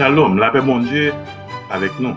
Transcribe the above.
Shalom, la paix, mon Dieu, avec nous.